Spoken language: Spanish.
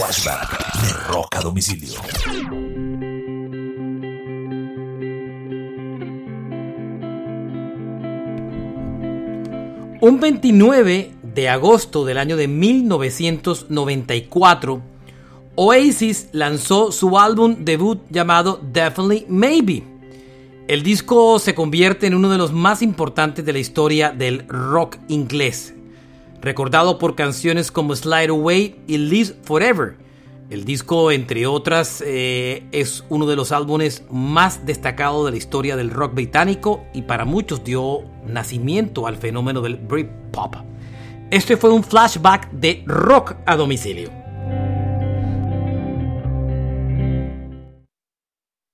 Flashback de Rock a Domicilio. Un 29 de agosto del año de 1994, Oasis lanzó su álbum debut llamado Definitely Maybe. El disco se convierte en uno de los más importantes de la historia del rock inglés, recordado por canciones como Slide Away y Live Forever. El disco, entre otras, eh, es uno de los álbumes más destacados de la historia del rock británico y para muchos dio nacimiento al fenómeno del Britpop. Este fue un flashback de rock a domicilio.